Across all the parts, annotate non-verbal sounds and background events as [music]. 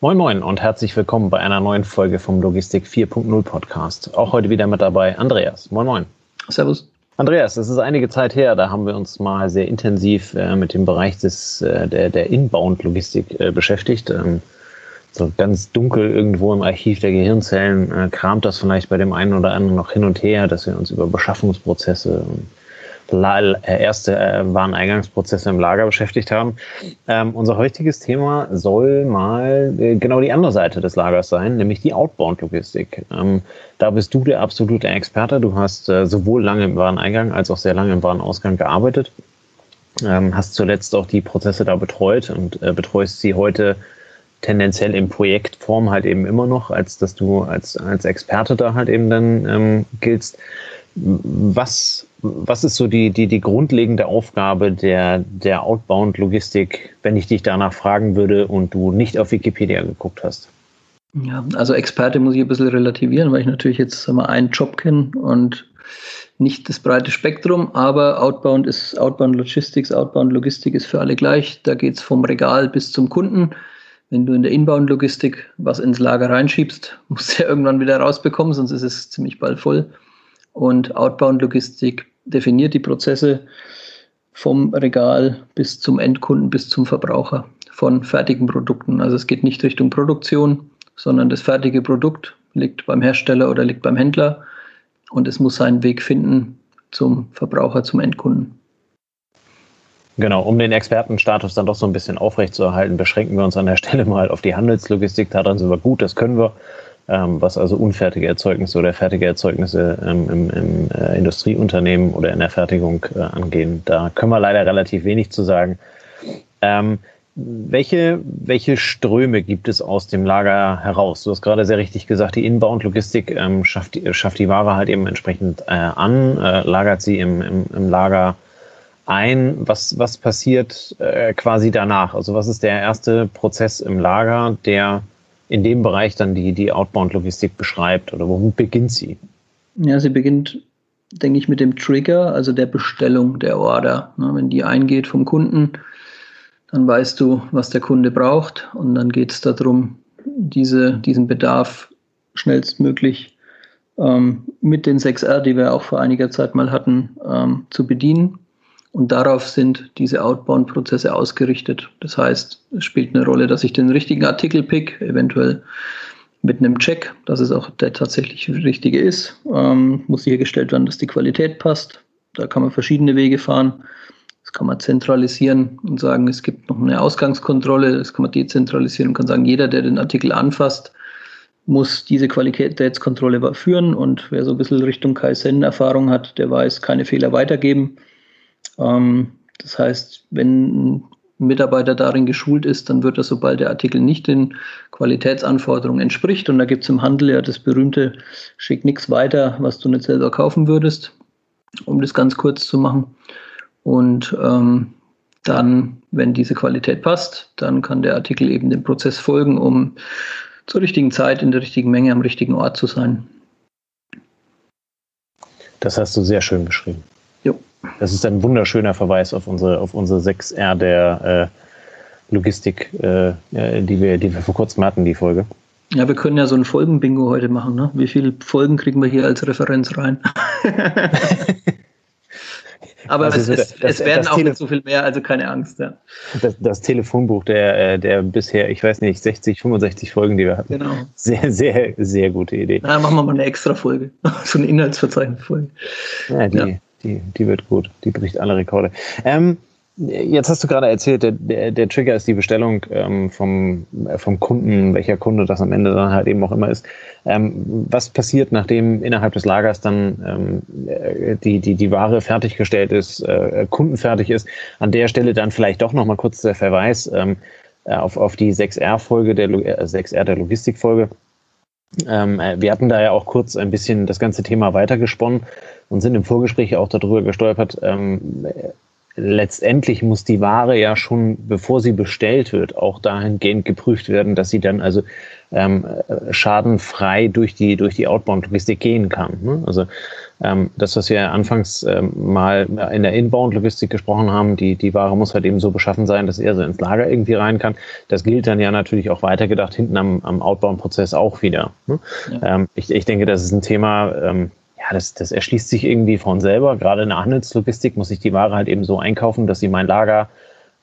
Moin Moin und herzlich willkommen bei einer neuen Folge vom Logistik 4.0 Podcast. Auch heute wieder mit dabei Andreas. Moin Moin. Servus. Andreas, es ist einige Zeit her, da haben wir uns mal sehr intensiv äh, mit dem Bereich des, äh, der, der Inbound-Logistik äh, beschäftigt. Ähm, so ganz dunkel irgendwo im Archiv der Gehirnzellen äh, kramt das vielleicht bei dem einen oder anderen noch hin und her, dass wir uns über Beschaffungsprozesse und erste äh, Wareneingangsprozesse im Lager beschäftigt haben. Ähm, unser heutiges Thema soll mal äh, genau die andere Seite des Lagers sein, nämlich die Outbound-Logistik. Ähm, da bist du der absolute Experte. Du hast äh, sowohl lange im Wareneingang als auch sehr lange im Warenausgang gearbeitet. Ähm, hast zuletzt auch die Prozesse da betreut und äh, betreust sie heute tendenziell in Projektform halt eben immer noch, als dass du als, als Experte da halt eben dann ähm, giltst. Was was ist so die, die, die grundlegende Aufgabe der, der Outbound-Logistik, wenn ich dich danach fragen würde und du nicht auf Wikipedia geguckt hast? Ja, also Experte muss ich ein bisschen relativieren, weil ich natürlich jetzt wir, einen Job kenne und nicht das breite Spektrum, aber Outbound ist Outbound Logistics, Outbound Logistik ist für alle gleich. Da geht es vom Regal bis zum Kunden. Wenn du in der Inbound-Logistik was ins Lager reinschiebst, [laughs] musst du ja irgendwann wieder rausbekommen, sonst ist es ziemlich bald voll. Und Outbound-Logistik definiert die Prozesse vom Regal bis zum Endkunden, bis zum Verbraucher von fertigen Produkten. Also es geht nicht Richtung Produktion, sondern das fertige Produkt liegt beim Hersteller oder liegt beim Händler und es muss seinen Weg finden zum Verbraucher, zum Endkunden. Genau, um den Expertenstatus dann doch so ein bisschen aufrechtzuerhalten, beschränken wir uns an der Stelle mal auf die Handelslogistik. Daran sind wir gut, das können wir ähm, was also unfertige Erzeugnisse oder fertige Erzeugnisse ähm, im, im äh, Industrieunternehmen oder in der Fertigung äh, angehen. Da können wir leider relativ wenig zu sagen. Ähm, welche, welche Ströme gibt es aus dem Lager heraus? Du hast gerade sehr richtig gesagt, die Inbound-Logistik ähm, schafft, schafft die Ware halt eben entsprechend äh, an, äh, lagert sie im, im, im Lager ein. Was, was passiert äh, quasi danach? Also was ist der erste Prozess im Lager, der in dem Bereich dann die, die Outbound-Logistik beschreibt oder wo beginnt sie? Ja, sie beginnt, denke ich, mit dem Trigger, also der Bestellung der Order. wenn die eingeht vom Kunden, dann weißt du, was der Kunde braucht und dann geht es darum, diese, diesen Bedarf schnellstmöglich ähm, mit den 6R, die wir auch vor einiger Zeit mal hatten, ähm, zu bedienen. Und darauf sind diese Outbound-Prozesse ausgerichtet. Das heißt, es spielt eine Rolle, dass ich den richtigen Artikel pick, eventuell mit einem Check, dass es auch der tatsächlich richtige ist. Ähm, muss sichergestellt werden, dass die Qualität passt. Da kann man verschiedene Wege fahren. Das kann man zentralisieren und sagen, es gibt noch eine Ausgangskontrolle. Das kann man dezentralisieren und kann sagen, jeder, der den Artikel anfasst, muss diese Qualitätskontrolle führen. Und wer so ein bisschen Richtung Kaizen-Erfahrung hat, der weiß, keine Fehler weitergeben. Ähm, das heißt, wenn ein Mitarbeiter darin geschult ist, dann wird er, sobald der Artikel nicht den Qualitätsanforderungen entspricht, und da gibt es im Handel ja das berühmte, schick nichts weiter, was du nicht selber kaufen würdest, um das ganz kurz zu machen. Und ähm, dann, wenn diese Qualität passt, dann kann der Artikel eben dem Prozess folgen, um zur richtigen Zeit, in der richtigen Menge, am richtigen Ort zu sein. Das hast du sehr schön beschrieben. Jo. Das ist ein wunderschöner Verweis auf unsere, auf unsere 6R der äh, Logistik, äh, die, wir, die wir vor kurzem hatten, die Folge. Ja, wir können ja so ein Folgenbingo heute machen. Ne? Wie viele Folgen kriegen wir hier als Referenz rein? [laughs] Aber also es, es, das, es, werden auch Tele nicht so viel mehr, also keine Angst. Ja. Das, das, Telefonbuch der, äh, der bisher, ich weiß nicht, 60, 65 Folgen, die wir hatten. Genau. Sehr, sehr, sehr gute Idee. Na, machen wir mal eine extra Folge. [laughs] so eine Inhaltsverzeichnisfolge. Ja, die, ja. Die, die wird gut. Die bricht alle Rekorde. Ähm, jetzt hast du gerade erzählt, der, der, der Trigger ist die Bestellung ähm, vom, vom Kunden, welcher Kunde das am Ende dann halt eben auch immer ist. Ähm, was passiert, nachdem innerhalb des Lagers dann ähm, die, die, die Ware fertiggestellt ist, äh, kundenfertig ist? An der Stelle dann vielleicht doch nochmal kurz der Verweis ähm, auf, auf die 6R-Folge, der äh, 6R der Logistikfolge. Ähm, äh, wir hatten da ja auch kurz ein bisschen das ganze Thema weitergesponnen und sind im Vorgespräch auch darüber gestolpert. Ähm, letztendlich muss die Ware ja schon, bevor sie bestellt wird, auch dahingehend geprüft werden, dass sie dann also ähm, schadenfrei durch die, durch die Outbound-Logistik gehen kann. Ne? Also ähm, das, was wir anfangs ähm, mal in der Inbound-Logistik gesprochen haben, die, die Ware muss halt eben so beschaffen sein, dass er so ins Lager irgendwie rein kann. Das gilt dann ja natürlich auch weitergedacht hinten am, am Outbound-Prozess auch wieder. Ne? Ja. Ähm, ich, ich denke, das ist ein Thema, ähm, ja, das, das erschließt sich irgendwie von selber. Gerade in der Handelslogistik muss ich die Ware halt eben so einkaufen, dass sie mein Lager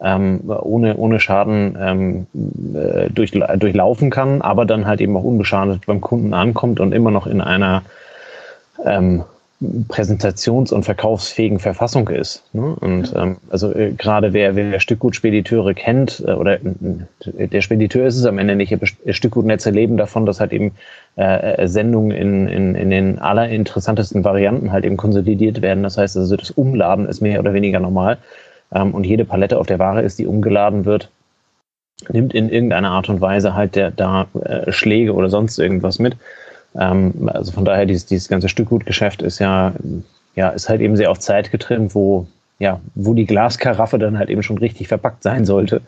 ähm, ohne, ohne Schaden ähm, äh, durch, durchlaufen kann, aber dann halt eben auch unbeschadet beim Kunden ankommt und immer noch in einer ähm, präsentations- und verkaufsfähigen Verfassung ist. Ne? Und ähm, also äh, gerade wer, wer Stückgutspediteure kennt, äh, oder äh, der Spediteur ist es am Ende nicht, Stückgutnetze leben davon, dass halt eben äh, äh, Sendungen in, in, in den allerinteressantesten Varianten halt eben konsolidiert werden. Das heißt also, das Umladen ist mehr oder weniger normal. Ähm, und jede Palette auf der Ware ist, die umgeladen wird, nimmt in irgendeiner Art und Weise halt der, da äh, Schläge oder sonst irgendwas mit. Ähm, also von daher, dieses, dieses ganze Stückgutgeschäft ist ja, ja, ist halt eben sehr auf Zeit getrimmt, wo, ja, wo die Glaskaraffe dann halt eben schon richtig verpackt sein sollte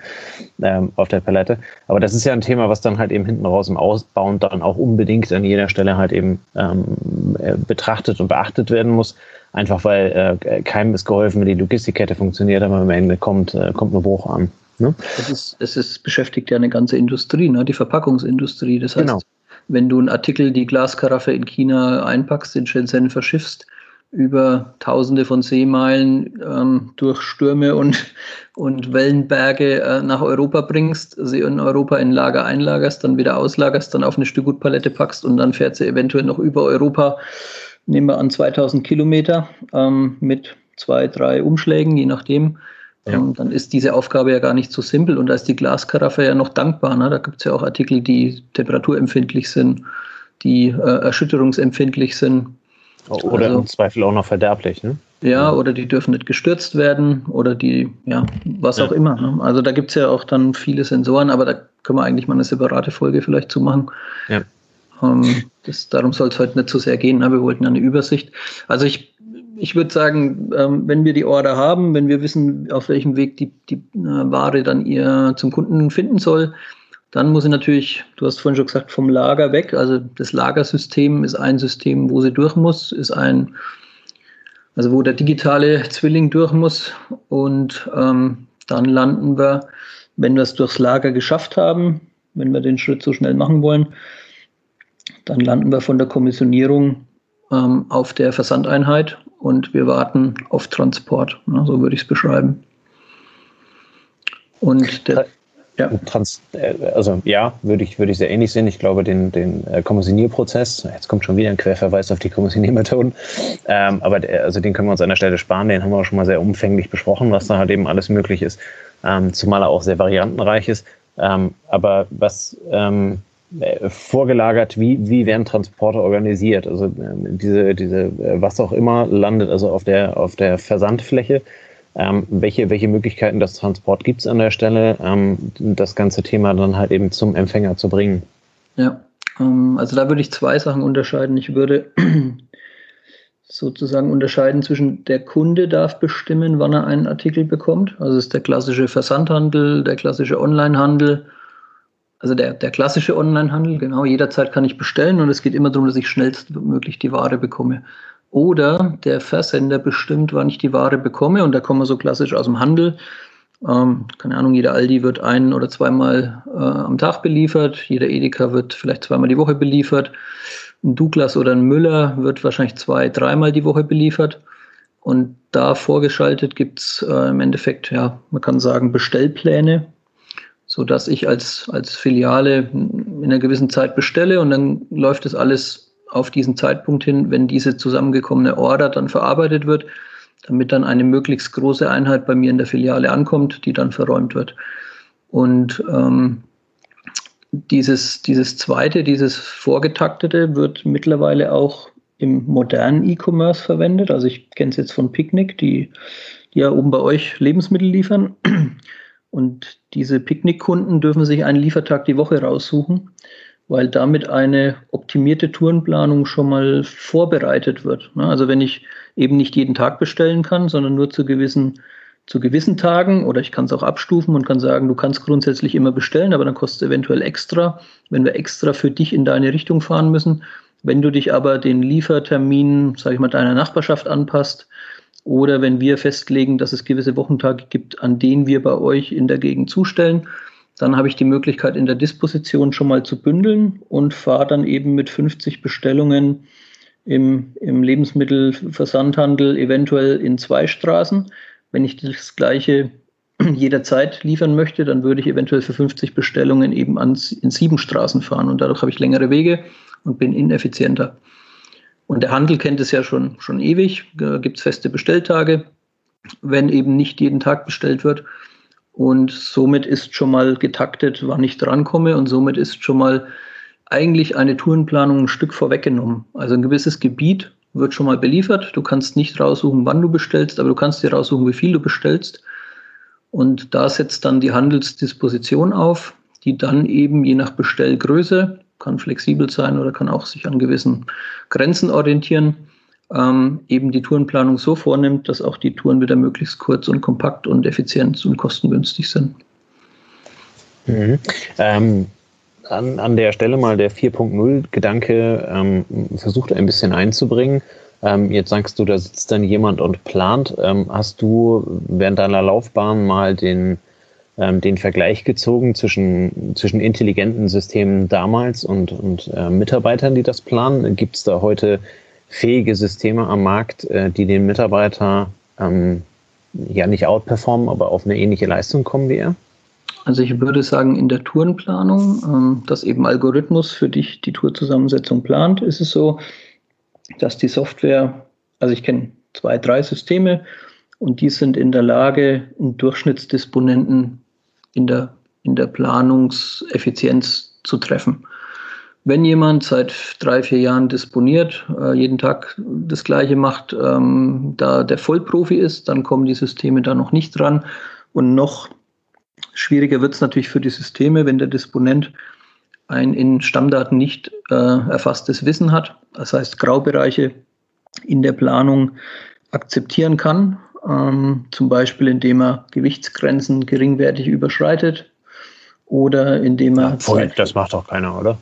ähm, auf der Palette. Aber das ist ja ein Thema, was dann halt eben hinten raus im Ausbauen dann auch unbedingt an jeder Stelle halt eben ähm, äh, betrachtet und beachtet werden muss. Einfach weil äh, keinem ist geholfen, wenn die Logistikkette funktioniert, aber am Ende kommt, äh, kommt nur Bruch an. Ne? Es, ist, es ist, beschäftigt ja eine ganze Industrie, ne? die Verpackungsindustrie. Das heißt, genau wenn du einen Artikel, die Glaskaraffe in China einpackst, in Shenzhen verschiffst, über tausende von Seemeilen ähm, durch Stürme und, und Wellenberge äh, nach Europa bringst, sie in Europa in Lager einlagerst, dann wieder auslagerst, dann auf eine Stückgutpalette packst und dann fährt sie eventuell noch über Europa, nehmen wir an 2000 Kilometer ähm, mit zwei, drei Umschlägen, je nachdem. Ja. Ähm, dann ist diese Aufgabe ja gar nicht so simpel und da ist die Glaskaraffe ja noch dankbar. Ne? Da gibt es ja auch Artikel, die temperaturempfindlich sind, die äh, erschütterungsempfindlich sind. Oder also, im Zweifel auch noch verderblich, ne? Ja, oder die dürfen nicht gestürzt werden oder die, ja, was ja. auch immer. Ne? Also da gibt es ja auch dann viele Sensoren, aber da können wir eigentlich mal eine separate Folge vielleicht zu machen. Ja. Ähm, das, darum soll es heute nicht so sehr gehen. Ne? Wir wollten eine Übersicht. Also ich ich würde sagen, ähm, wenn wir die Order haben, wenn wir wissen, auf welchem Weg die, die äh, Ware dann ihr zum Kunden finden soll, dann muss sie natürlich, du hast vorhin schon gesagt, vom Lager weg. Also das Lagersystem ist ein System, wo sie durch muss, ist ein, also wo der digitale Zwilling durch muss. Und ähm, dann landen wir, wenn wir es durchs Lager geschafft haben, wenn wir den Schritt so schnell machen wollen, dann landen wir von der Kommissionierung ähm, auf der Versandeinheit und wir warten auf Transport. Ne, so würde ich es beschreiben. Und der, ja. Trans, äh, also ja, würde ich, würde ich sehr ähnlich sehen. Ich glaube, den, den äh, Kommissionierprozess, jetzt kommt schon wieder ein Querverweis auf die Kommissioniermethoden, ähm, aber der, also den können wir uns an der Stelle sparen, den haben wir auch schon mal sehr umfänglich besprochen, was da halt eben alles möglich ist, ähm, zumal er auch sehr variantenreich ist. Ähm, aber was ähm, äh, vorgelagert, wie, wie werden Transporte organisiert. Also ähm, diese, diese, äh, was auch immer landet also auf der, auf der Versandfläche. Ähm, welche, welche Möglichkeiten des Transport gibt es an der Stelle, ähm, das ganze Thema dann halt eben zum Empfänger zu bringen? Ja, ähm, also da würde ich zwei Sachen unterscheiden. Ich würde [clears throat] sozusagen unterscheiden zwischen der Kunde darf bestimmen, wann er einen Artikel bekommt. Also ist der klassische Versandhandel, der klassische Onlinehandel also der, der klassische Onlinehandel, genau, jederzeit kann ich bestellen und es geht immer darum, dass ich schnellstmöglich die Ware bekomme. Oder der Versender bestimmt, wann ich die Ware bekomme und da kommen wir so klassisch aus dem Handel. Ähm, keine Ahnung, jeder Aldi wird ein- oder zweimal äh, am Tag beliefert, jeder Edeka wird vielleicht zweimal die Woche beliefert. Ein Douglas oder ein Müller wird wahrscheinlich zwei, dreimal die Woche beliefert. Und da vorgeschaltet gibt es äh, im Endeffekt, ja, man kann sagen, Bestellpläne, so dass ich als, als Filiale in einer gewissen Zeit bestelle und dann läuft es alles auf diesen Zeitpunkt hin, wenn diese zusammengekommene Order dann verarbeitet wird, damit dann eine möglichst große Einheit bei mir in der Filiale ankommt, die dann verräumt wird. Und ähm, dieses, dieses zweite, dieses vorgetaktete wird mittlerweile auch im modernen E-Commerce verwendet. Also ich kenne es jetzt von Picnic, die, die ja oben bei euch Lebensmittel liefern. Und diese Picknickkunden dürfen sich einen Liefertag die Woche raussuchen, weil damit eine optimierte Tourenplanung schon mal vorbereitet wird. Also wenn ich eben nicht jeden Tag bestellen kann, sondern nur zu gewissen zu gewissen Tagen oder ich kann es auch abstufen und kann sagen, du kannst grundsätzlich immer bestellen, aber dann kostet es eventuell extra, wenn wir extra für dich in deine Richtung fahren müssen. Wenn du dich aber den Liefertermin, sage ich mal, deiner Nachbarschaft anpasst oder wenn wir festlegen, dass es gewisse Wochentage gibt, an denen wir bei euch in der Gegend zustellen, dann habe ich die Möglichkeit in der Disposition schon mal zu bündeln und fahre dann eben mit 50 Bestellungen im, im Lebensmittelversandhandel eventuell in zwei Straßen. Wenn ich das gleiche [clears throat] jederzeit liefern möchte, dann würde ich eventuell für 50 Bestellungen eben ans, in sieben Straßen fahren und dadurch habe ich längere Wege und bin ineffizienter. Und der Handel kennt es ja schon, schon ewig, da gibt es feste Bestelltage, wenn eben nicht jeden Tag bestellt wird. Und somit ist schon mal getaktet, wann ich drankomme und somit ist schon mal eigentlich eine Tourenplanung ein Stück vorweggenommen. Also ein gewisses Gebiet wird schon mal beliefert. Du kannst nicht raussuchen, wann du bestellst, aber du kannst dir raussuchen, wie viel du bestellst. Und da setzt dann die Handelsdisposition auf, die dann eben je nach Bestellgröße, kann flexibel sein oder kann auch sich an gewissen Grenzen orientieren, ähm, eben die Tourenplanung so vornimmt, dass auch die Touren wieder möglichst kurz und kompakt und effizient und kostengünstig sind. Mhm. Ähm, an, an der Stelle mal der 4.0-Gedanke ähm, versucht ein bisschen einzubringen. Ähm, jetzt sagst du, da sitzt dann jemand und plant. Ähm, hast du während deiner Laufbahn mal den, ähm, den Vergleich gezogen zwischen, zwischen intelligenten Systemen damals und, und äh, Mitarbeitern, die das planen? Gibt es da heute fähige Systeme am Markt, äh, die den Mitarbeiter ähm, ja nicht outperformen, aber auf eine ähnliche Leistung kommen wie er? Also ich würde sagen, in der Tourenplanung, ähm, dass eben Algorithmus für dich die Tourzusammensetzung plant, ist es so, dass die Software, also ich kenne zwei, drei Systeme und die sind in der Lage, einen Durchschnittsdisponenten in der, in der Planungseffizienz zu treffen. Wenn jemand seit drei, vier Jahren disponiert, äh, jeden Tag das Gleiche macht, ähm, da der Vollprofi ist, dann kommen die Systeme da noch nicht dran. Und noch schwieriger wird es natürlich für die Systeme, wenn der Disponent ein in Stammdaten nicht äh, erfasstes Wissen hat. Das heißt, Graubereiche in der Planung akzeptieren kann, ähm, zum Beispiel indem er Gewichtsgrenzen geringwertig überschreitet oder indem er. Ja, das macht doch keiner, oder?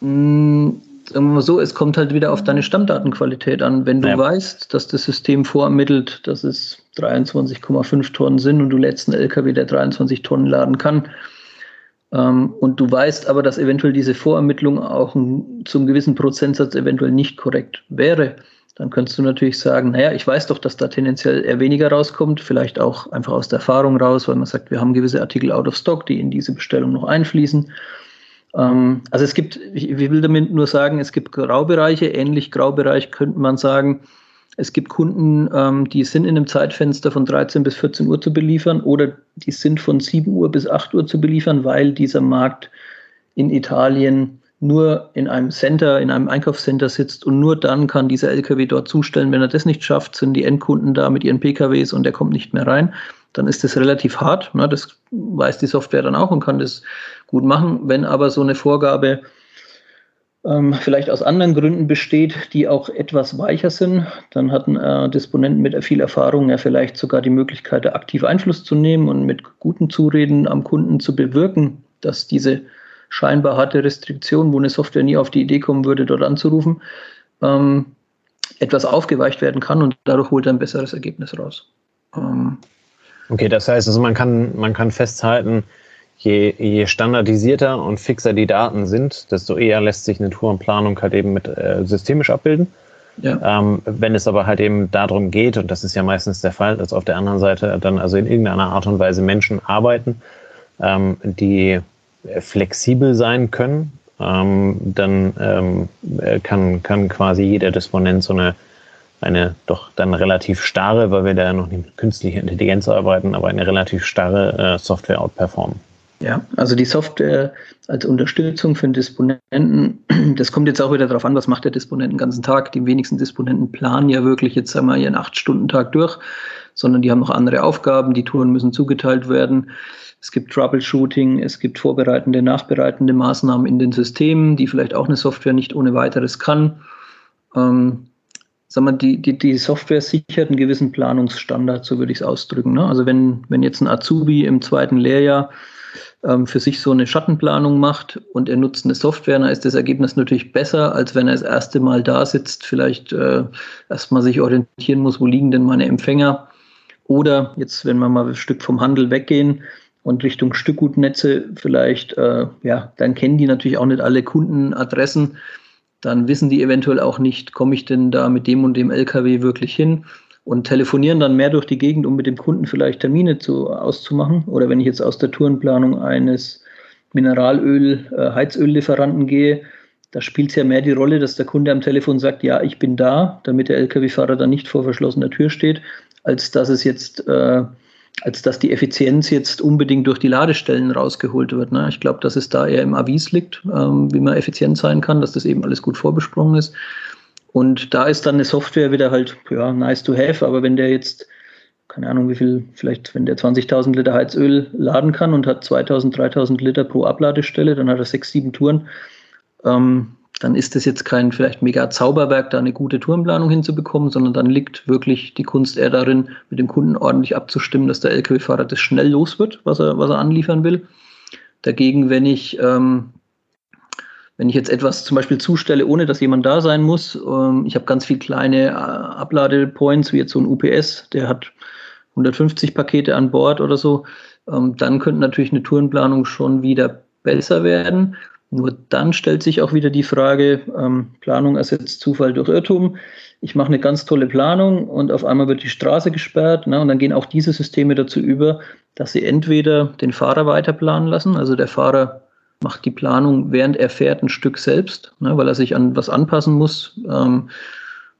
Hm, sagen wir mal so, es kommt halt wieder auf deine Stammdatenqualität an. Wenn du ja. weißt, dass das System vorermittelt, dass es 23,5 Tonnen sind und du lädst einen LKW, der 23 Tonnen laden kann, ähm, und du weißt aber, dass eventuell diese Vorermittlung auch zum gewissen Prozentsatz eventuell nicht korrekt wäre, dann könntest du natürlich sagen, naja, ich weiß doch, dass da tendenziell eher weniger rauskommt, vielleicht auch einfach aus der Erfahrung raus, weil man sagt, wir haben gewisse Artikel out of stock, die in diese Bestellung noch einfließen. Ähm, also es gibt, ich will damit nur sagen, es gibt Graubereiche, ähnlich Graubereich könnte man sagen, es gibt Kunden, ähm, die sind in einem Zeitfenster von 13 bis 14 Uhr zu beliefern oder die sind von 7 Uhr bis 8 Uhr zu beliefern, weil dieser Markt in Italien nur in einem Center, in einem Einkaufscenter sitzt und nur dann kann dieser LKW dort zustellen. Wenn er das nicht schafft, sind die Endkunden da mit ihren PKWs und der kommt nicht mehr rein. Dann ist das relativ hart. Ne? Das weiß die Software dann auch und kann das gut machen. Wenn aber so eine Vorgabe ähm, vielleicht aus anderen Gründen besteht, die auch etwas weicher sind, dann hatten äh, Disponenten mit viel Erfahrung ja vielleicht sogar die Möglichkeit, aktiv Einfluss zu nehmen und mit guten Zureden am Kunden zu bewirken, dass diese scheinbar harte Restriktion, wo eine Software nie auf die Idee kommen würde, dort anzurufen, ähm, etwas aufgeweicht werden kann und dadurch holt er ein besseres Ergebnis raus. Ähm, okay, das heißt, also man kann, man kann festhalten, je, je standardisierter und fixer die Daten sind, desto eher lässt sich eine Tourenplanung halt eben mit äh, systemisch abbilden. Ja. Ähm, wenn es aber halt eben darum geht, und das ist ja meistens der Fall, dass auf der anderen Seite dann also in irgendeiner Art und Weise Menschen arbeiten, ähm, die flexibel sein können, ähm, dann ähm, kann, kann quasi jeder Disponent so eine, eine doch dann relativ starre, weil wir da noch nicht mit künstlicher Intelligenz arbeiten, aber eine relativ starre äh, Software outperformen. Ja, also die Software als Unterstützung für den Disponenten, [clears throat] das kommt jetzt auch wieder darauf an, was macht der Disponent den ganzen Tag. Die wenigsten Disponenten planen ja wirklich jetzt einmal ihren Acht-Stunden-Tag durch, sondern die haben noch andere Aufgaben, die Touren müssen zugeteilt werden. Es gibt Troubleshooting, es gibt vorbereitende, nachbereitende Maßnahmen in den Systemen, die vielleicht auch eine Software nicht ohne weiteres kann. Ähm, sag mal, die, die, die Software sichert einen gewissen Planungsstandard, so würde ich es ausdrücken. Ne? Also wenn, wenn jetzt ein Azubi im zweiten Lehrjahr ähm, für sich so eine Schattenplanung macht und er nutzt eine Software, dann ist das Ergebnis natürlich besser, als wenn er das erste Mal da sitzt, vielleicht äh, erstmal sich orientieren muss, wo liegen denn meine Empfänger. Oder jetzt, wenn wir mal ein Stück vom Handel weggehen und Richtung Stückgutnetze vielleicht, äh, ja, dann kennen die natürlich auch nicht alle Kundenadressen. Dann wissen die eventuell auch nicht, komme ich denn da mit dem und dem LKW wirklich hin? und telefonieren dann mehr durch die Gegend, um mit dem Kunden vielleicht Termine zu, auszumachen. Oder wenn ich jetzt aus der Tourenplanung eines Mineralöl, äh, Heizöllieferanten gehe, da spielt es ja mehr die Rolle, dass der Kunde am Telefon sagt, ja, ich bin da, damit der Lkw-Fahrer dann nicht vor verschlossener Tür steht, als dass es jetzt, äh, als dass die Effizienz jetzt unbedingt durch die Ladestellen rausgeholt wird. Ne? Ich glaube, dass es da eher im Avis liegt, ähm, wie man effizient sein kann, dass das eben alles gut vorbesprochen ist. Und da ist dann eine Software wieder halt, ja, nice to have, aber wenn der jetzt, keine Ahnung, wie viel, vielleicht, wenn der 20.000 Liter Heizöl laden kann und hat 2.000, 3.000 Liter pro Abladestelle, dann hat er sechs, sieben Touren, ähm, dann ist das jetzt kein vielleicht mega Zauberwerk, da eine gute Tourenplanung hinzubekommen, sondern dann liegt wirklich die Kunst eher darin, mit dem Kunden ordentlich abzustimmen, dass der LKW-Fahrer das schnell los wird, was er, was er anliefern will. Dagegen, wenn ich ähm, wenn ich jetzt etwas zum Beispiel zustelle, ohne dass jemand da sein muss, ähm, ich habe ganz viele kleine äh, Abladepoints, wie jetzt so ein UPS, der hat 150 Pakete an Bord oder so, ähm, dann könnte natürlich eine Tourenplanung schon wieder besser werden. Nur dann stellt sich auch wieder die Frage, ähm, Planung ersetzt Zufall durch Irrtum. Ich mache eine ganz tolle Planung und auf einmal wird die Straße gesperrt. Ne, und dann gehen auch diese Systeme dazu über, dass sie entweder den Fahrer weiterplanen lassen, also der Fahrer macht die Planung, während er fährt, ein Stück selbst, ne, weil er sich an was anpassen muss, ähm,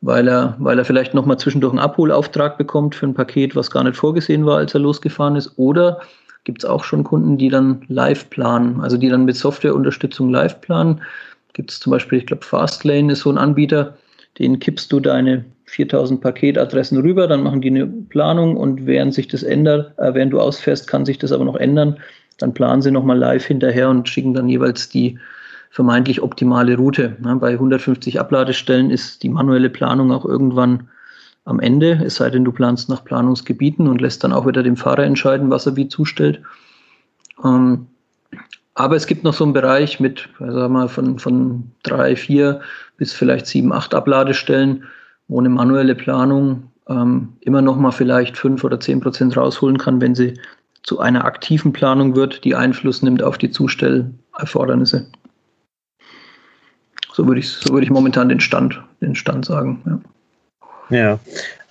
weil, er, weil er vielleicht nochmal zwischendurch einen Abholauftrag bekommt für ein Paket, was gar nicht vorgesehen war, als er losgefahren ist. Oder gibt es auch schon Kunden, die dann live planen, also die dann mit Softwareunterstützung live planen. Gibt es zum Beispiel, ich glaube, Fastlane ist so ein Anbieter, den kippst du deine 4000 Paketadressen rüber, dann machen die eine Planung und während sich das ändert, äh, während du ausfährst, kann sich das aber noch ändern dann planen sie nochmal live hinterher und schicken dann jeweils die vermeintlich optimale Route. bei 150 Abladestellen ist die manuelle Planung auch irgendwann am Ende, es sei denn, du planst nach Planungsgebieten und lässt dann auch wieder dem Fahrer entscheiden, was er wie zustellt. Ähm, aber es gibt noch so einen Bereich mit, sagen wir mal, von, von drei, vier bis vielleicht sieben, acht Abladestellen, wo eine manuelle Planung ähm, immer noch mal vielleicht fünf oder zehn Prozent rausholen kann, wenn sie zu einer aktiven Planung wird, die Einfluss nimmt auf die Zustellerfordernisse. So würde ich, so würde ich momentan den Stand, den Stand sagen. Ja. Ja.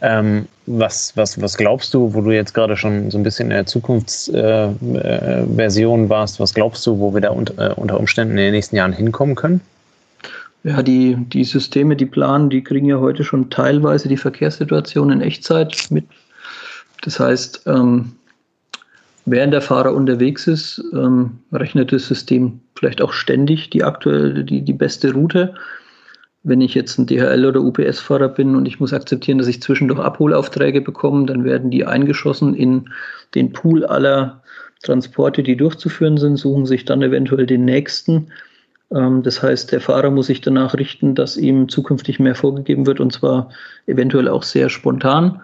Ähm, was, was, was glaubst du, wo du jetzt gerade schon so ein bisschen in der Zukunftsversion äh, äh, warst, was glaubst du, wo wir da unter, äh, unter Umständen in den nächsten Jahren hinkommen können? Ja, die, die Systeme, die planen, die kriegen ja heute schon teilweise die Verkehrssituation in Echtzeit mit. Das heißt, ähm, Während der Fahrer unterwegs ist, ähm, rechnet das System vielleicht auch ständig die aktuelle, die, die beste Route. Wenn ich jetzt ein DHL oder UPS-Fahrer bin und ich muss akzeptieren, dass ich zwischendurch Abholaufträge bekomme, dann werden die eingeschossen in den Pool aller Transporte, die durchzuführen sind, suchen sich dann eventuell den nächsten. Ähm, das heißt, der Fahrer muss sich danach richten, dass ihm zukünftig mehr vorgegeben wird und zwar eventuell auch sehr spontan.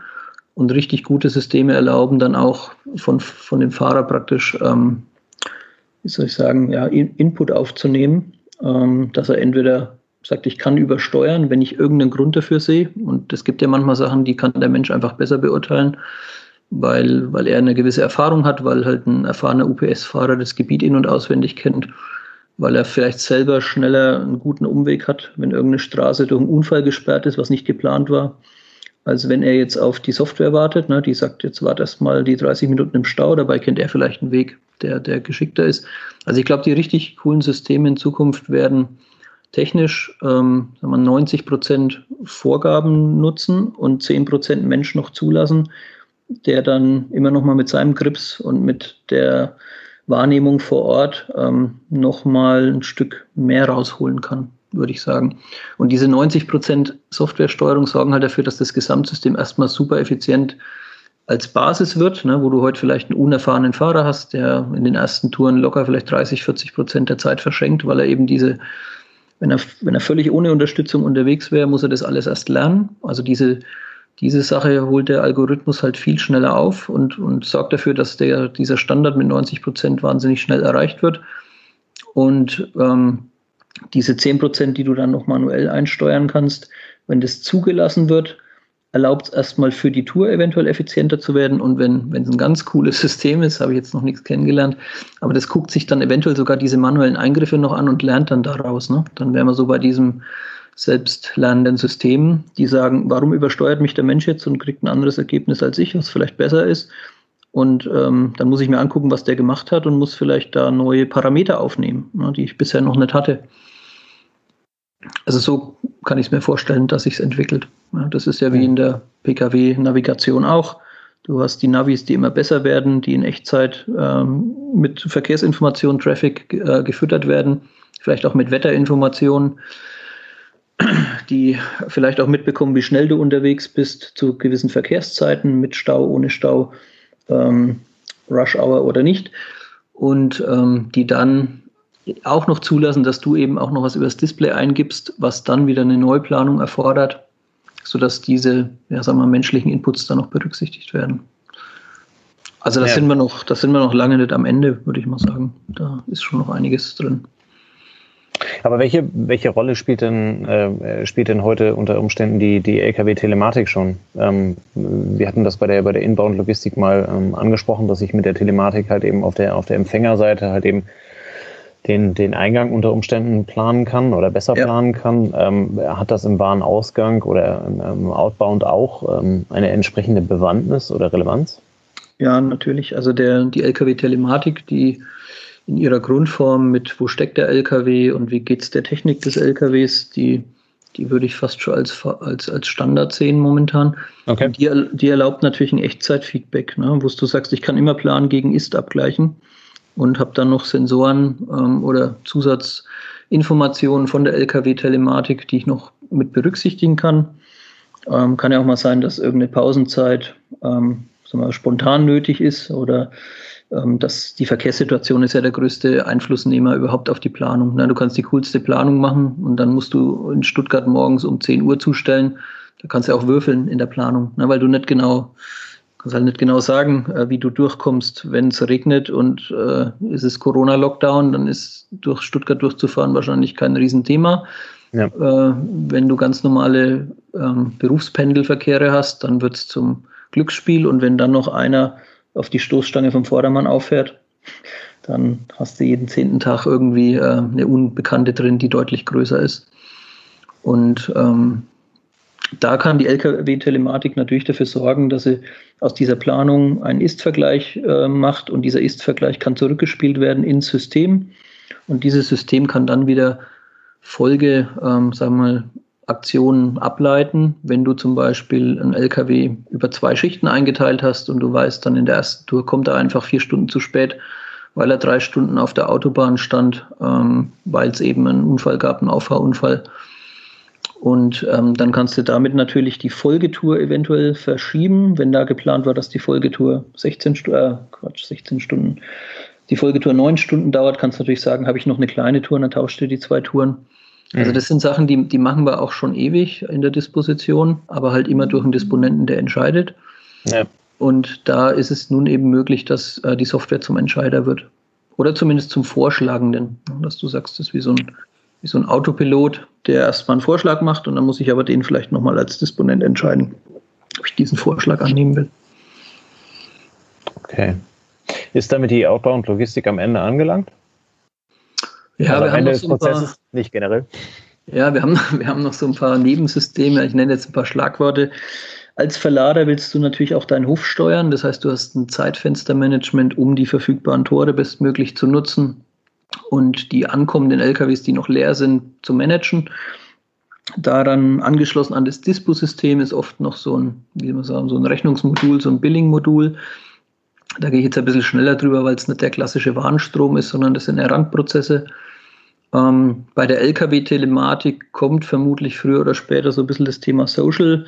Und richtig gute Systeme erlauben dann auch von, von dem Fahrer praktisch, ähm, wie soll ich sagen, ja, Input aufzunehmen, ähm, dass er entweder sagt, ich kann übersteuern, wenn ich irgendeinen Grund dafür sehe. Und es gibt ja manchmal Sachen, die kann der Mensch einfach besser beurteilen, weil, weil er eine gewisse Erfahrung hat, weil halt ein erfahrener UPS-Fahrer das Gebiet in- und auswendig kennt, weil er vielleicht selber schneller einen guten Umweg hat, wenn irgendeine Straße durch einen Unfall gesperrt ist, was nicht geplant war als wenn er jetzt auf die Software wartet. Ne? Die sagt, jetzt warte erst mal die 30 Minuten im Stau, dabei kennt er vielleicht einen Weg, der, der geschickter ist. Also ich glaube, die richtig coolen Systeme in Zukunft werden technisch ähm, 90 Prozent Vorgaben nutzen und 10 Prozent Mensch noch zulassen, der dann immer noch mal mit seinem Grips und mit der Wahrnehmung vor Ort ähm, noch mal ein Stück mehr rausholen kann würde ich sagen. Und diese 90 Prozent Softwaresteuerung sorgen halt dafür, dass das Gesamtsystem erstmal super effizient als Basis wird, ne, wo du heute vielleicht einen unerfahrenen Fahrer hast, der in den ersten Touren locker vielleicht 30, 40 Prozent der Zeit verschenkt, weil er eben diese Wenn er, wenn er völlig ohne Unterstützung unterwegs wäre, muss er das alles erst lernen. Also diese, diese Sache holt der Algorithmus halt viel schneller auf und, und sorgt dafür, dass der, dieser Standard mit 90 Prozent wahnsinnig schnell erreicht wird. Und ähm, diese 10 Prozent, die du dann noch manuell einsteuern kannst, wenn das zugelassen wird, erlaubt es erstmal für die Tour eventuell effizienter zu werden. Und wenn, es ein ganz cooles System ist, habe ich jetzt noch nichts kennengelernt, aber das guckt sich dann eventuell sogar diese manuellen Eingriffe noch an und lernt dann daraus. Ne? Dann wären wir so bei diesem selbstlernenden System, die sagen, warum übersteuert mich der Mensch jetzt und kriegt ein anderes Ergebnis als ich, was vielleicht besser ist. Und ähm, dann muss ich mir angucken, was der gemacht hat und muss vielleicht da neue Parameter aufnehmen, ne, die ich bisher noch nicht hatte. Also so kann ich es mir vorstellen, dass sich es entwickelt. Das ist ja wie in der Pkw-Navigation auch. Du hast die Navis, die immer besser werden, die in Echtzeit ähm, mit Verkehrsinformationen, Traffic äh, gefüttert werden, vielleicht auch mit Wetterinformationen, die vielleicht auch mitbekommen, wie schnell du unterwegs bist zu gewissen Verkehrszeiten, mit Stau, ohne Stau, ähm, Rush Hour oder nicht. Und ähm, die dann auch noch zulassen, dass du eben auch noch was übers Display eingibst, was dann wieder eine Neuplanung erfordert, sodass diese, ja, sagen wir, menschlichen Inputs dann noch berücksichtigt werden. Also das ja. sind wir noch, das sind wir noch lange nicht am Ende, würde ich mal sagen. Da ist schon noch einiges drin. Aber welche, welche Rolle spielt denn, äh, spielt denn heute unter Umständen die, die Lkw-Telematik schon? Ähm, wir hatten das bei der, bei der Inbound-Logistik mal ähm, angesprochen, dass ich mit der Telematik halt eben auf der, auf der Empfängerseite halt eben den, den Eingang unter Umständen planen kann oder besser ja. planen kann. Ähm, hat das im Warenausgang oder im Outbound auch ähm, eine entsprechende Bewandtnis oder Relevanz? Ja, natürlich. Also der, die Lkw-Telematik, die in ihrer Grundform mit, wo steckt der LKW und wie geht es der Technik des LKWs, die, die würde ich fast schon als, als, als Standard sehen momentan. Okay. Die, die erlaubt natürlich ein Echtzeitfeedback, ne, wo du sagst, ich kann immer Plan gegen Ist abgleichen und habe dann noch Sensoren ähm, oder Zusatzinformationen von der LKW-Telematik, die ich noch mit berücksichtigen kann. Ähm, kann ja auch mal sein, dass irgendeine Pausenzeit ähm, wir, spontan nötig ist oder ähm, dass die Verkehrssituation ist ja der größte Einflussnehmer überhaupt auf die Planung. Na, du kannst die coolste Planung machen und dann musst du in Stuttgart morgens um 10 Uhr zustellen. Da kannst du auch würfeln in der Planung, ne, weil du nicht genau kannst halt nicht genau sagen, äh, wie du durchkommst, wenn es regnet und äh, ist es Corona-Lockdown, dann ist durch Stuttgart durchzufahren wahrscheinlich kein Riesenthema. Ja. Äh, wenn du ganz normale ähm, Berufspendelverkehre hast, dann wird es zum Glücksspiel und wenn dann noch einer auf die Stoßstange vom Vordermann auffährt, dann hast du jeden zehnten Tag irgendwie äh, eine Unbekannte drin, die deutlich größer ist. Und ähm, da kann die Lkw-Telematik natürlich dafür sorgen, dass sie aus dieser Planung einen Ist-Vergleich äh, macht und dieser Ist-Vergleich kann zurückgespielt werden ins System und dieses System kann dann wieder Folge, ähm, sagen wir mal, Aktionen ableiten. Wenn du zum Beispiel ein LKW über zwei Schichten eingeteilt hast und du weißt dann in der ersten Tour kommt er einfach vier Stunden zu spät, weil er drei Stunden auf der Autobahn stand, ähm, weil es eben einen Unfall gab, einen Auffahrunfall und ähm, dann kannst du damit natürlich die Folgetour eventuell verschieben, wenn da geplant war, dass die Folgetour 16 Stunden, äh, Quatsch, 16 Stunden, die Folgetour 9 Stunden dauert, kannst du natürlich sagen, habe ich noch eine kleine Tour, dann tauscht du die zwei Touren. Also mhm. das sind Sachen, die, die machen wir auch schon ewig in der Disposition, aber halt immer durch einen Disponenten, der entscheidet. Ja. Und da ist es nun eben möglich, dass äh, die Software zum Entscheider wird. Oder zumindest zum Vorschlagenden. Dass du sagst, das ist wie so ein wie so ein Autopilot, der erstmal einen Vorschlag macht und dann muss ich aber den vielleicht nochmal als Disponent entscheiden, ob ich diesen Vorschlag annehmen will. Okay. Ist damit die Outbound-Logistik am Ende angelangt? Ja, also wir haben noch so ein paar, nicht generell. Ja, wir haben, [laughs] wir haben noch so ein paar Nebensysteme. Ich nenne jetzt ein paar Schlagworte. Als Verlader willst du natürlich auch deinen Hof steuern. Das heißt, du hast ein Zeitfenstermanagement, um die verfügbaren Tore bestmöglich zu nutzen und die ankommenden LKWs, die noch leer sind, zu managen. Daran angeschlossen an das Dispo-System ist oft noch so ein, wie man sagen, so ein Rechnungsmodul, so ein Billing-Modul. Da gehe ich jetzt ein bisschen schneller drüber, weil es nicht der klassische Warnstrom ist, sondern das sind Randprozesse. Ähm, bei der Lkw-Telematik kommt vermutlich früher oder später so ein bisschen das Thema Social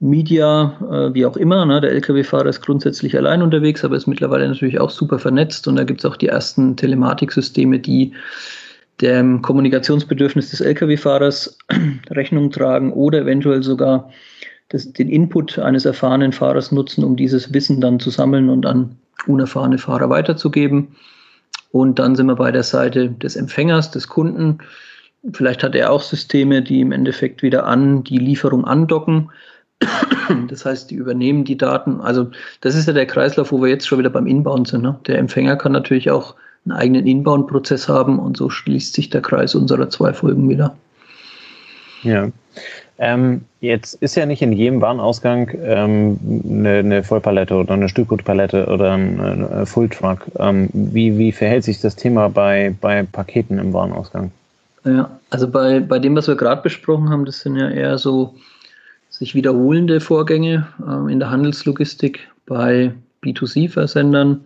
Media, äh, wie auch immer. Ne? Der Lkw-Fahrer ist grundsätzlich allein unterwegs, aber ist mittlerweile natürlich auch super vernetzt und da gibt es auch die ersten Telematiksysteme, die dem Kommunikationsbedürfnis des Lkw-Fahrers [clears throat] Rechnung tragen oder eventuell sogar das, den Input eines erfahrenen Fahrers nutzen, um dieses Wissen dann zu sammeln und an unerfahrene Fahrer weiterzugeben. Und dann sind wir bei der Seite des Empfängers, des Kunden. Vielleicht hat er auch Systeme, die im Endeffekt wieder an die Lieferung andocken. Das heißt, die übernehmen die Daten. Also das ist ja der Kreislauf, wo wir jetzt schon wieder beim Inbound sind. Ne? Der Empfänger kann natürlich auch einen eigenen Inbound-Prozess haben und so schließt sich der Kreis unserer zwei Folgen wieder. Ja. Ähm, jetzt ist ja nicht in jedem Warenausgang ähm, eine, eine, Vollpalette oder eine Stückgutpalette oder ein äh, Fulltruck. Ähm, wie, wie verhält sich das Thema bei, bei Paketen im Warenausgang? Ja, also bei, bei dem, was wir gerade besprochen haben, das sind ja eher so sich wiederholende Vorgänge ähm, in der Handelslogistik bei B2C-Versendern,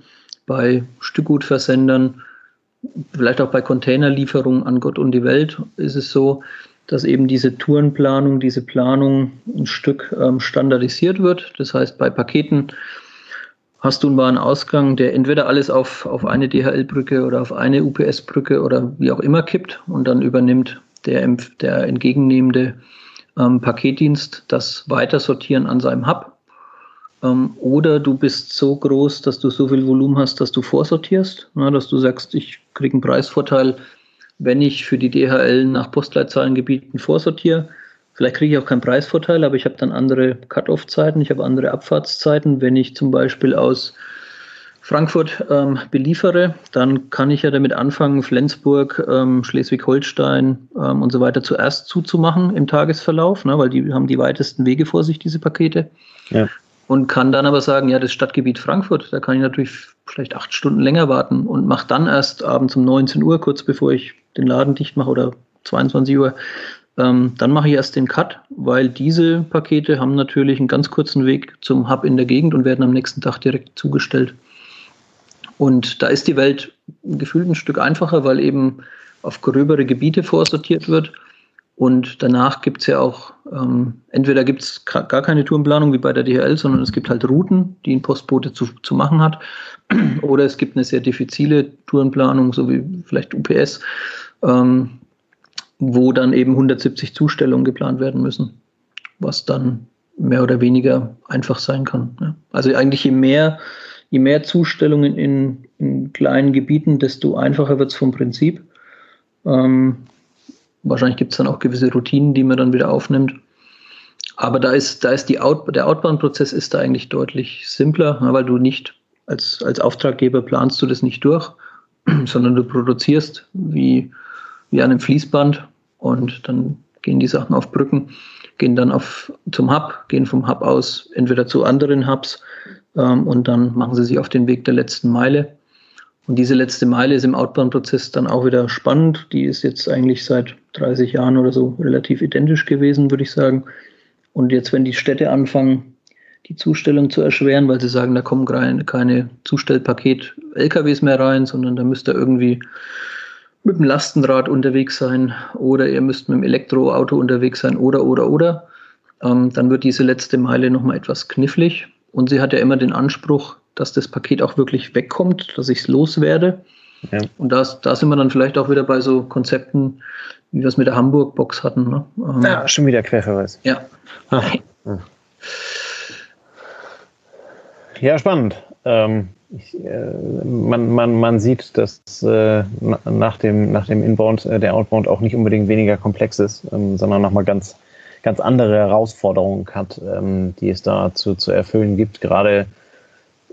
bei Stückgutversendern, vielleicht auch bei Containerlieferungen an Gott und die Welt ist es so, dass eben diese Tourenplanung, diese Planung ein Stück ähm, standardisiert wird. Das heißt, bei Paketen hast du einen Warenausgang, der entweder alles auf, auf eine DHL-Brücke oder auf eine UPS-Brücke oder wie auch immer kippt und dann übernimmt der, der entgegennehmende ähm, Paketdienst das Weitersortieren an seinem Hub. Ähm, oder du bist so groß, dass du so viel Volumen hast, dass du vorsortierst, na, dass du sagst, ich kriege einen Preisvorteil wenn ich für die DHL nach Postleitzahlengebieten vorsortiere. Vielleicht kriege ich auch keinen Preisvorteil, aber ich habe dann andere Cut-off-Zeiten, ich habe andere Abfahrtszeiten. Wenn ich zum Beispiel aus Frankfurt ähm, beliefere, dann kann ich ja damit anfangen, Flensburg, ähm, Schleswig-Holstein ähm, und so weiter zuerst zuzumachen im Tagesverlauf, ne, weil die haben die weitesten Wege vor sich, diese Pakete. Ja. Und kann dann aber sagen, ja, das Stadtgebiet Frankfurt, da kann ich natürlich vielleicht acht Stunden länger warten und mache dann erst abends um 19 Uhr, kurz bevor ich den Laden dicht mache oder 22 Uhr, ähm, dann mache ich erst den Cut, weil diese Pakete haben natürlich einen ganz kurzen Weg zum Hub in der Gegend und werden am nächsten Tag direkt zugestellt. Und da ist die Welt gefühlt ein Stück einfacher, weil eben auf gröbere Gebiete vorsortiert wird. Und danach gibt es ja auch, ähm, entweder gibt es gar keine Tourenplanung wie bei der DHL, sondern es gibt halt Routen, die ein Postbote zu, zu machen hat. [clears throat] Oder es gibt eine sehr diffizile Tourenplanung, so wie vielleicht UPS, ähm, wo dann eben 170 Zustellungen geplant werden müssen, was dann mehr oder weniger einfach sein kann. Ja. Also eigentlich je mehr, je mehr Zustellungen in, in kleinen Gebieten, desto einfacher wird es vom Prinzip. Ähm, wahrscheinlich gibt es dann auch gewisse Routinen, die man dann wieder aufnimmt. Aber da ist, da ist die Out, der Outbound-Prozess ist da eigentlich deutlich simpler, weil du nicht als, als Auftraggeber planst du das nicht durch, [clears throat] sondern du produzierst wie, wie an einem Fließband und dann gehen die Sachen auf Brücken, gehen dann auf, zum Hub, gehen vom Hub aus entweder zu anderen Hubs ähm, und dann machen sie sich auf den Weg der letzten Meile. Und diese letzte Meile ist im Outbound-Prozess dann auch wieder spannend. Die ist jetzt eigentlich seit 30 Jahren oder so relativ identisch gewesen, würde ich sagen. Und jetzt, wenn die Städte anfangen, die Zustellung zu erschweren, weil sie sagen, da kommen keine Zustellpaket-LKWs mehr rein, sondern da müsst ihr irgendwie mit dem Lastenrad unterwegs sein oder ihr müsst mit dem Elektroauto unterwegs sein oder, oder, oder. Ähm, dann wird diese letzte Meile nochmal etwas knifflig. Und sie hat ja immer den Anspruch, dass das Paket auch wirklich wegkommt, dass ich es loswerde. Ja. Und da sind wir dann vielleicht auch wieder bei so Konzepten, wie wir es mit der Hamburg-Box hatten. Ne? Ähm, ja, schon wieder Querverweis. Ja. Ah. Ja, spannend. Ähm, ich, äh, man, man, man sieht, dass äh, nach, dem, nach dem Inbound äh, der Outbound auch nicht unbedingt weniger komplex ist, ähm, sondern nochmal ganz, ganz andere Herausforderungen hat, ähm, die es da zu, zu erfüllen gibt. Gerade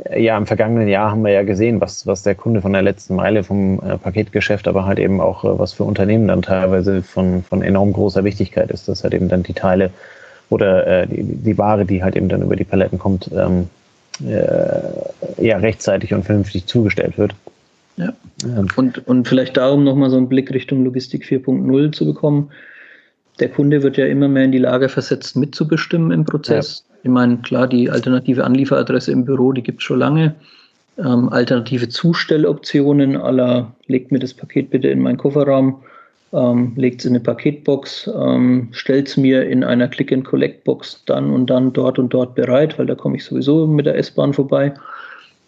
äh, ja, im vergangenen Jahr haben wir ja gesehen, was, was der Kunde von der letzten Meile vom äh, Paketgeschäft, aber halt eben auch, äh, was für Unternehmen dann teilweise von, von enorm großer Wichtigkeit ist, dass halt eben dann die Teile oder äh, die, die Ware, die halt eben dann über die Paletten kommt, ähm, äh, ja, rechtzeitig und vernünftig zugestellt wird. Ja. Und, und vielleicht darum nochmal so einen Blick Richtung Logistik 4.0 zu bekommen. Der Kunde wird ja immer mehr in die Lage versetzt, mitzubestimmen im Prozess. Ja. Ich meine, klar, die alternative Anlieferadresse im Büro, die gibt es schon lange. Ähm, alternative Zustelloptionen aller, legt mir das Paket bitte in meinen Kofferraum ähm, legt es in eine Paketbox, ähm, stellt es mir in einer Click-and-Collect-Box dann und dann dort und dort bereit, weil da komme ich sowieso mit der S-Bahn vorbei.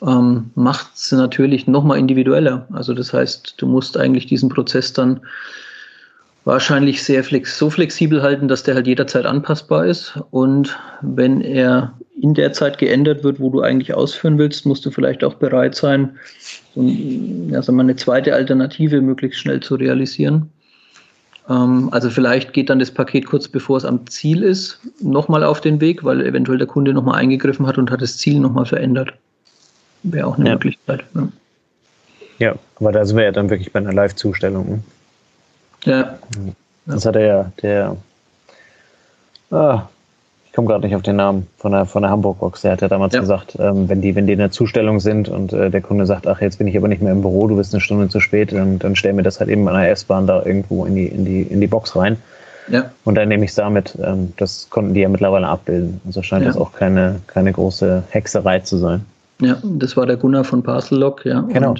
ähm, macht es natürlich nochmal individueller. Also das heißt, du musst eigentlich diesen Prozess dann wahrscheinlich sehr flex so flexibel halten, dass der halt jederzeit anpassbar ist. Und wenn er in der Zeit geändert wird, wo du eigentlich ausführen willst, musst du vielleicht auch bereit sein, so, ja, sagen wir, eine zweite Alternative möglichst schnell zu realisieren. Ähm, also vielleicht geht dann das Paket kurz bevor es am Ziel ist, nochmal auf den Weg, weil eventuell der Kunde nochmal eingegriffen hat und hat das Ziel nochmal verändert. Wäre auch eine ja. Möglichkeit. Ja. ja. aber da sind wir ja dann wirklich bei einer Live-Zustellung. Ja. Das hat er ja, der, ah, ich komme gerade nicht auf den Namen von der, von der Hamburg-Box, der hat ja damals ja. gesagt, ähm, wenn, die, wenn die in der Zustellung sind und äh, der Kunde sagt, ach, jetzt bin ich aber nicht mehr im Büro, du bist eine Stunde zu spät, dann, dann stell mir das halt eben an der S-Bahn da irgendwo in die, in, die, in die Box rein. Ja. Und dann nehme ich es damit. Ähm, das konnten die ja mittlerweile abbilden. Also scheint ja. das auch keine, keine große Hexerei zu sein. Ja, das war der Gunnar von Parcel ja. Genau.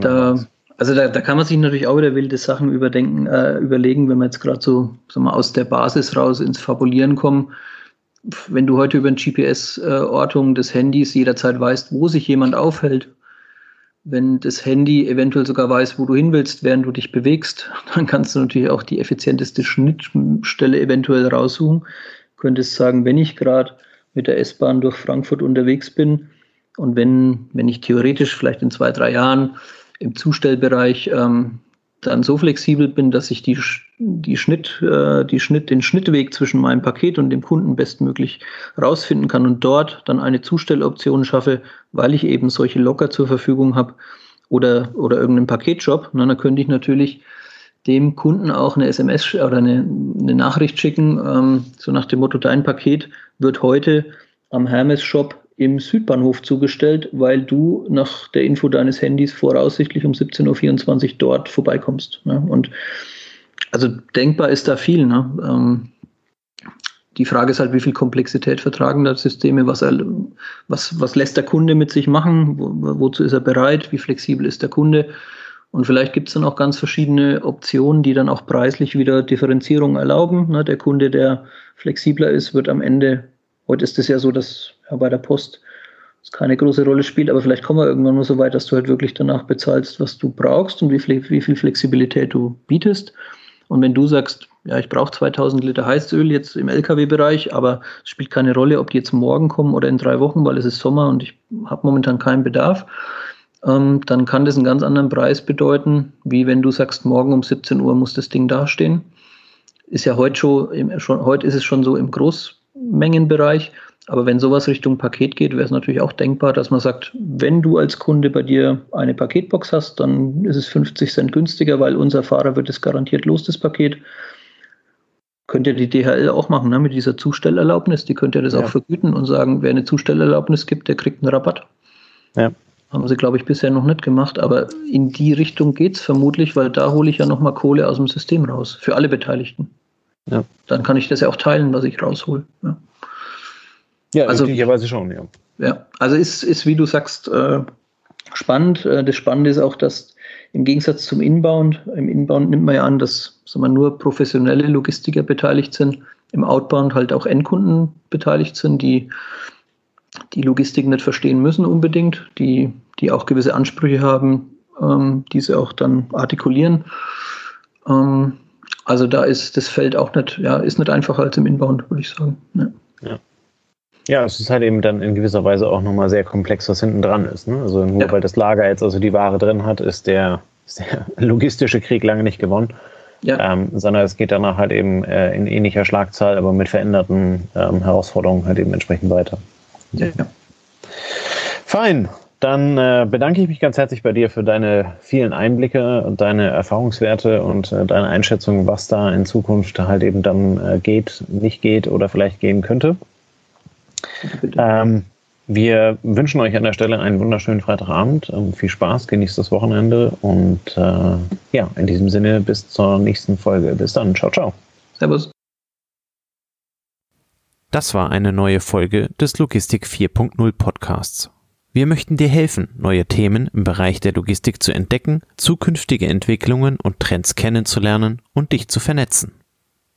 da, also da, da kann man sich natürlich auch wieder wilde Sachen überdenken, äh, überlegen, wenn wir jetzt gerade so sagen wir, aus der Basis raus ins Fabulieren kommen. Wenn du heute über eine GPS-Ortung des Handys jederzeit weißt, wo sich jemand aufhält, wenn das Handy eventuell sogar weiß, wo du hin willst, während du dich bewegst, [laughs] dann kannst du natürlich auch die effizienteste Schnittstelle eventuell raussuchen. Könntest sagen, wenn ich gerade mit der S-Bahn durch Frankfurt unterwegs bin, und wenn, wenn ich theoretisch vielleicht in zwei, drei Jahren im Zustellbereich ähm, dann so flexibel bin, dass ich die, die Schnitt, äh, die Schnitt, den Schnittweg zwischen meinem Paket und dem Kunden bestmöglich rausfinden kann und dort dann eine Zustelloption schaffe, weil ich eben solche Locker zur Verfügung habe oder, oder irgendeinen Paketjob, na, dann könnte ich natürlich dem Kunden auch eine SMS oder eine, eine Nachricht schicken, ähm, so nach dem Motto, dein Paket wird heute am Hermes Shop im Südbahnhof zugestellt, weil du nach der Info deines Handys voraussichtlich um 17.24 Uhr dort vorbeikommst. Ne? Und also denkbar ist da viel. Ne? Ähm, die Frage ist halt, wie viel Komplexität vertragen da Systeme, was, er, was, was lässt der Kunde mit sich machen, wo, wozu ist er bereit, wie flexibel ist der Kunde. Und vielleicht gibt es dann auch ganz verschiedene Optionen, die dann auch preislich wieder Differenzierung erlauben. Ne? Der Kunde, der flexibler ist, wird am Ende Heute ist es ja so, dass bei der Post es keine große Rolle spielt, aber vielleicht kommen wir irgendwann mal so weit, dass du halt wirklich danach bezahlst, was du brauchst und wie, wie viel Flexibilität du bietest. Und wenn du sagst, ja, ich brauche 2000 Liter Heizöl jetzt im LKW-Bereich, aber es spielt keine Rolle, ob die jetzt morgen kommen oder in drei Wochen, weil es ist Sommer und ich habe momentan keinen Bedarf, ähm, dann kann das einen ganz anderen Preis bedeuten, wie wenn du sagst, morgen um 17 Uhr muss das Ding dastehen. Ist ja heute schon, schon heute ist es schon so im Groß, Mengenbereich. Aber wenn sowas Richtung Paket geht, wäre es natürlich auch denkbar, dass man sagt, wenn du als Kunde bei dir eine Paketbox hast, dann ist es 50 Cent günstiger, weil unser Fahrer wird es garantiert los, das Paket. Könnte die DHL auch machen, ne, mit dieser Zustellerlaubnis. Die könnte ja das ja. auch vergüten und sagen, wer eine Zustellerlaubnis gibt, der kriegt einen Rabatt. Ja. Haben sie, glaube ich, bisher noch nicht gemacht, aber in die Richtung geht es vermutlich, weil da hole ich ja nochmal Kohle aus dem System raus, für alle Beteiligten. Ja. Dann kann ich das ja auch teilen, was ich raushol. Ja, ja also, möglicherweise schon, ja. Ja, also ist, ist wie du sagst, äh, spannend. Äh, das Spannende ist auch, dass im Gegensatz zum Inbound, im Inbound nimmt man ja an, dass sagen wir, nur professionelle Logistiker beteiligt sind, im Outbound halt auch Endkunden beteiligt sind, die die Logistik nicht verstehen müssen unbedingt, die, die auch gewisse Ansprüche haben, ähm, diese auch dann artikulieren. Ähm, also da ist das Feld auch nicht, ja, ist nicht einfacher als im Inbound, würde ich sagen. Ja. ja. Ja, es ist halt eben dann in gewisser Weise auch nochmal sehr komplex, was hinten dran ist. Ne? Also nur ja. weil das Lager jetzt also die Ware drin hat, ist der, ist der [laughs] logistische Krieg lange nicht gewonnen. Ja. Ähm, sondern es geht danach halt eben äh, in ähnlicher Schlagzahl, aber mit veränderten ähm, Herausforderungen halt eben entsprechend weiter. Ja. Fein. Dann äh, bedanke ich mich ganz herzlich bei dir für deine vielen Einblicke und deine Erfahrungswerte und äh, deine Einschätzung, was da in Zukunft halt eben dann äh, geht, nicht geht oder vielleicht gehen könnte. Ähm, wir wünschen euch an der Stelle einen wunderschönen Freitagabend. Ähm, viel Spaß, genießt das Wochenende und äh, ja, in diesem Sinne bis zur nächsten Folge. Bis dann. Ciao, ciao. Servus. Das war eine neue Folge des Logistik 4.0 Podcasts. Wir möchten dir helfen, neue Themen im Bereich der Logistik zu entdecken, zukünftige Entwicklungen und Trends kennenzulernen und dich zu vernetzen.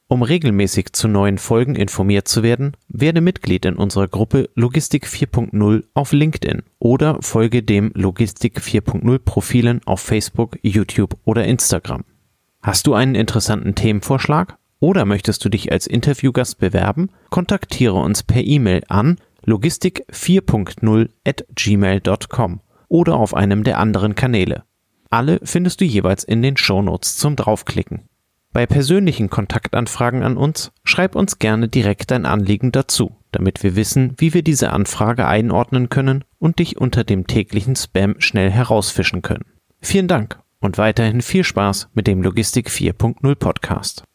Um regelmäßig zu neuen Folgen informiert zu werden, werde Mitglied in unserer Gruppe Logistik 4.0 auf LinkedIn oder folge dem Logistik 4.0 Profilen auf Facebook, YouTube oder Instagram. Hast du einen interessanten Themenvorschlag oder möchtest du dich als Interviewgast bewerben? Kontaktiere uns per E-Mail an logistik 4.0 at gmail.com oder auf einem der anderen Kanäle. Alle findest du jeweils in den Shownotes zum Draufklicken. Bei persönlichen Kontaktanfragen an uns schreib uns gerne direkt dein Anliegen dazu, damit wir wissen, wie wir diese Anfrage einordnen können und dich unter dem täglichen Spam schnell herausfischen können. Vielen Dank und weiterhin viel Spaß mit dem Logistik 4.0 Podcast.